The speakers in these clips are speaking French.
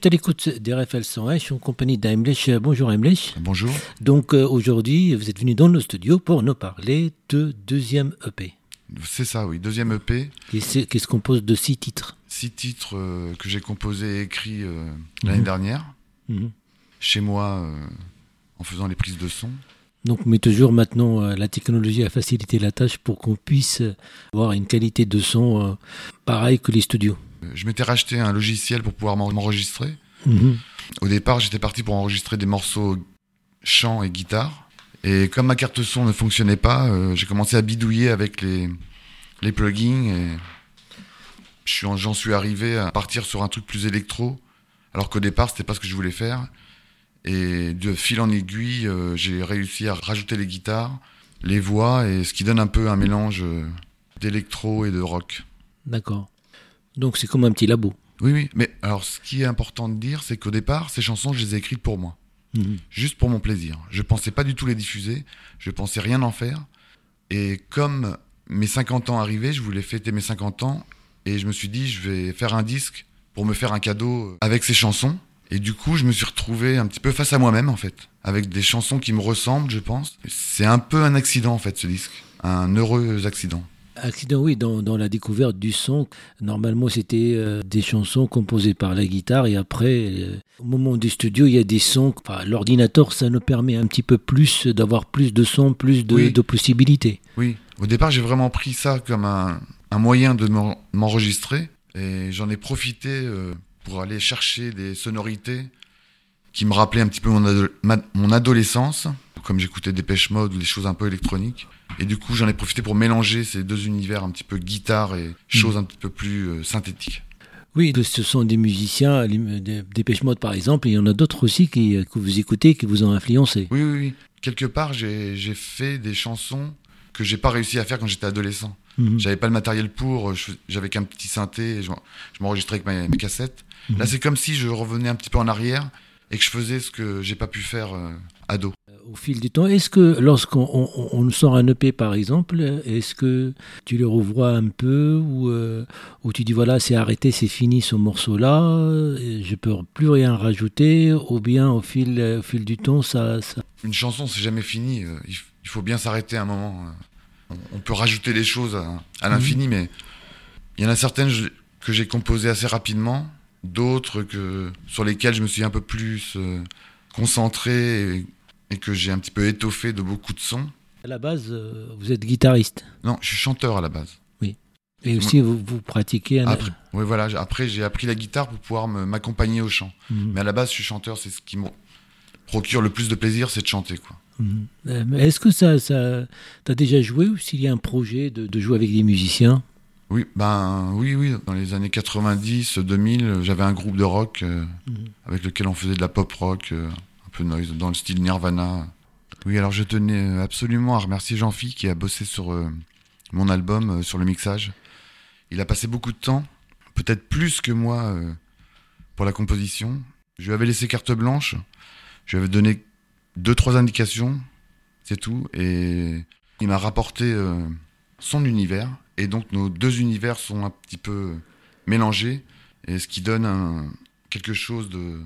Suis à l'écoute des RFL 101, je suis en compagnie d'Aimlech. Bonjour Aimlech. Bonjour. Donc euh, aujourd'hui, vous êtes venu dans nos studios pour nous parler de deuxième EP. C'est ça, oui, deuxième EP. Qui se compose de six titres. Six titres euh, que j'ai composés et écrits euh, l'année Mhm. dernière, Mhm. chez moi, en faisant les prises de son. Donc, mais toujours maintenant, la technologie a facilité la tâche pour qu'on puisse avoir une qualité de son pareille que les studios. Je m'étais racheté un logiciel pour pouvoir m'en- m'enregistrer. Mhm. Au départ, j'étais parti pour enregistrer des morceaux chant et guitare. Et comme ma carte son ne fonctionnait pas, euh, j'ai commencé à bidouiller avec les, les plugins. Et j'en suis arrivé à partir sur un truc plus électro, alors qu'au départ, c'était pas ce que je voulais faire. Et de fil en aiguille, euh, j'ai réussi à rajouter les guitares, les voix, et ce qui donne un peu un mélange euh, d'électro et de rock. D'accord. Donc c'est comme un petit labo. Oui, oui. Mais alors, ce qui est important de dire, c'est qu'au départ, ces chansons, je les ai écrites pour moi. Mhm. juste pour mon plaisir. Je pensais pas du tout les diffuser, je pensais rien en faire. Et comme mes 50 ans arrivaient, je voulais fêter mes 50 ans, et je me suis dit, je vais faire un disque pour me faire un cadeau avec ces chansons. Et du coup, je me suis retrouvé un petit peu face à moi-même, en fait, avec des chansons qui me ressemblent, je pense. C'est un peu un accident, en fait, ce disque. Un heureux accident. Accident, oui, dans, dans la découverte du son. Normalement, c'était euh, des chansons composées par la guitare et après, euh, au moment du studio, il y a des sons. Enfin, L'ordinateur, ça nous permet un petit peu plus d'avoir plus de sons, plus de, Oui. de possibilités. Oui, au départ, j'ai vraiment pris ça comme un, un moyen de m'en- m'enregistrer et j'en ai profité euh, pour aller chercher des sonorités qui me rappelaient un petit peu mon, ado- ma- mon adolescence, comme j'écoutais des pêche mode ou des choses un peu électroniques. Et du coup, j'en ai profité pour mélanger ces deux univers un petit peu guitare et choses un petit peu plus euh, synthétiques. Oui, ce sont des musiciens, des Dépêche Mode par exemple, et il y en a d'autres aussi qui, euh, que vous écoutez, qui vous ont influencé. Oui, oui, oui. Quelque part, j'ai fait des chansons que j'ai pas réussi à faire quand j'étais adolescent. Mhm. J'avais pas le matériel pour, fais- j'avais qu'un petit synthé, je, je m'enregistrais avec ma- mes cassettes. Là, Mhm. c'est comme si je revenais un petit peu en arrière et que je faisais ce que j'ai pas pu faire euh, ado. Au fil du temps, est-ce que lorsqu'on on, on sort un EP par exemple, est-ce que tu le revois un peu ou, euh, ou tu dis voilà, c'est arrêté, c'est fini ce morceau-là, je peux plus rien rajouter, ou bien au fil, au fil du temps, ça. ça... Une chanson, c'est jamais fini. il, faut bien s'arrêter à un moment. On, peut rajouter des choses à, à l'infini, mais il y en a certaines que j'ai composées assez rapidement, d'autres que sur lesquelles je me suis un peu plus euh, concentré et, et que j'ai un petit peu étoffé de beaucoup de sons. À la base, euh, vous êtes guitariste. Non, je suis chanteur à la base. Et aussi, vous, vous pratiquez un. Après, oui, voilà, après j'ai appris la guitare pour pouvoir m'accompagner au chant. Mhm. Mais à la base, je suis chanteur, c'est ce qui me procure le plus de plaisir, c'est de chanter. Quoi. Mhm. Euh, Est-ce que ça, ça t'as déjà joué ou s'il y a un projet de, de jouer avec des musiciens? Oui, ben oui, oui. Dans les années 90, 2000, j'avais un groupe de rock euh, Mhm. avec lequel on faisait de la pop rock, euh, dans le style Nirvana. Oui, alors je tenais absolument à remercier Jean-Phi qui a bossé sur euh, mon album, euh, sur le mixage. Il a passé beaucoup de temps, peut-être plus que moi, euh, pour la composition. Je lui avais laissé carte blanche. Je lui avais donné deux, trois indications, c'est tout. Et il m'a rapporté son univers. Et donc nos deux univers sont un petit peu mélangés. Et ce qui donne quelque chose de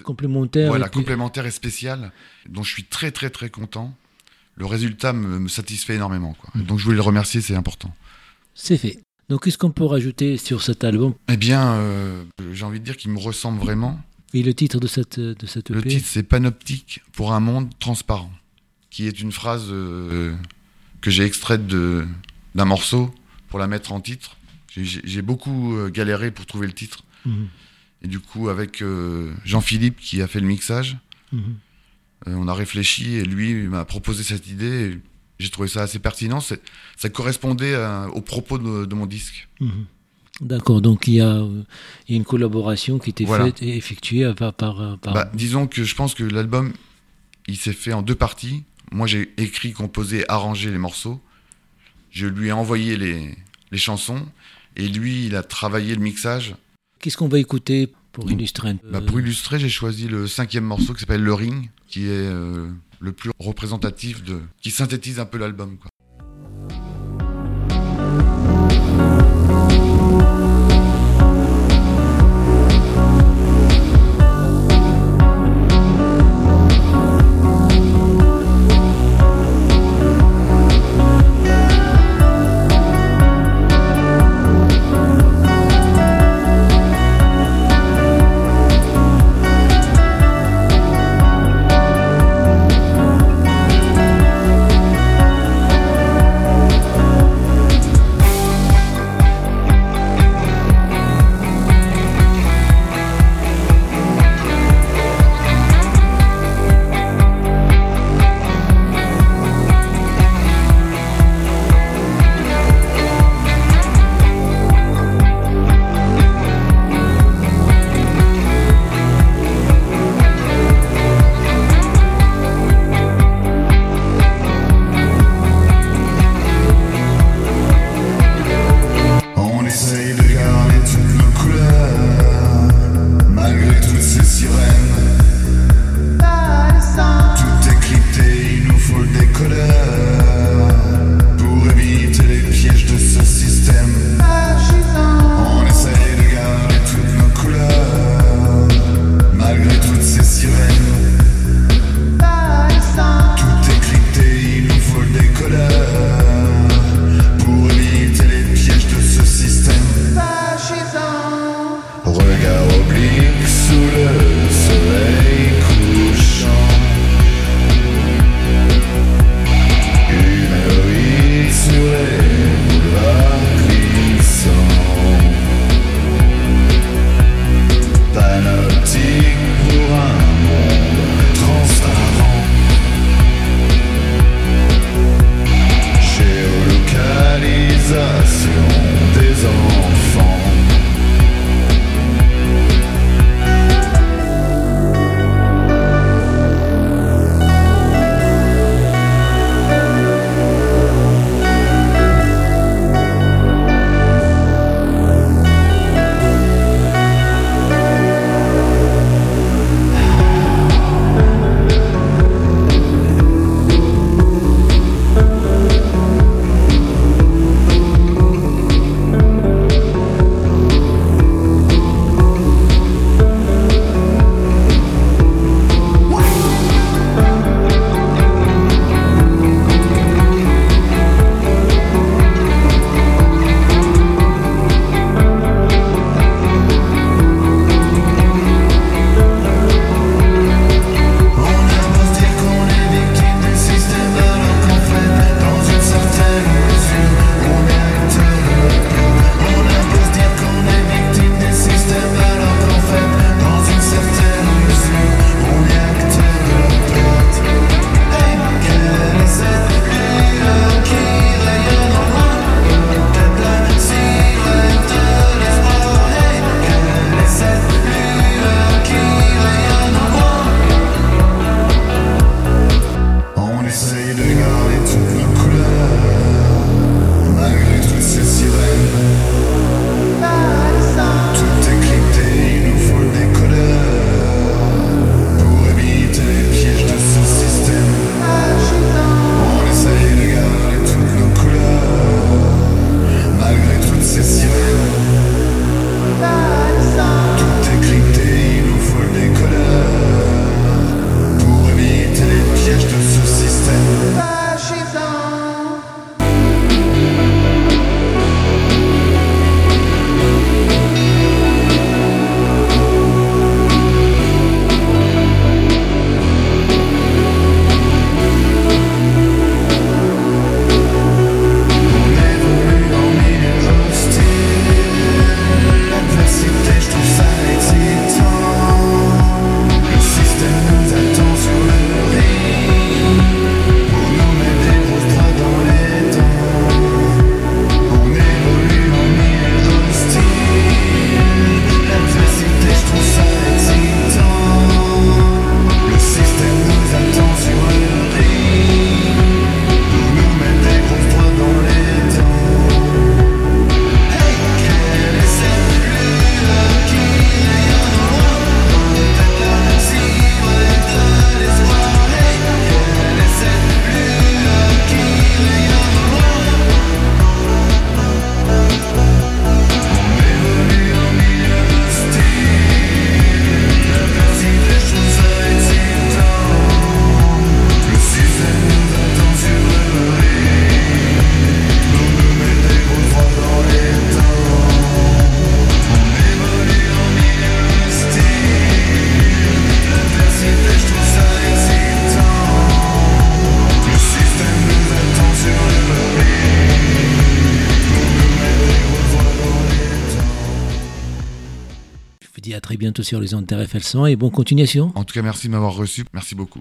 complémentaires voilà, et complémentaire et spécial, dont je suis très très très content. Le résultat me, me satisfait énormément. Quoi. Mhm. Donc je voulais le remercier, c'est important. C'est fait. Donc, qu'est-ce qu'on peut rajouter sur cet album? Eh bien, euh, j'ai envie de dire qu'il me ressemble vraiment. Et le titre de cette, de cette Le EP titre, c'est Panoptique pour un monde transparent, qui est une phrase euh, que j'ai extraite d'un morceau pour la mettre en titre. J'ai- beaucoup euh, galéré pour trouver le titre. Mhm. Et du coup, avec euh, Jean-Philippe qui a fait le mixage, Mhm. euh, on a réfléchi et lui m'a proposé cette idée. J'ai trouvé ça assez pertinent. Ça correspondait à- au propos de, de mon disque. Mhm. D'accord, donc il y, a, euh, il y a une collaboration qui était Voilà. faite et effectuée par. par, par- Bah, disons que je pense que l'album, il s'est fait en deux parties. Moi, j'ai écrit, composé, arrangé les morceaux. Je lui ai envoyé les, les chansons. Et lui, il a travaillé le mixage. Qu'est-ce qu'on va écouter pour illustrer un peu Bah, pour illustrer, j'ai choisi le cinquième morceau qui s'appelle Le Ring, qui est euh, le plus représentatif de, qui synthétise un peu l'album. À très bientôt sur les ondes RFL 100 et bonne continuation. En tout cas, merci de m'avoir reçu. Merci beaucoup.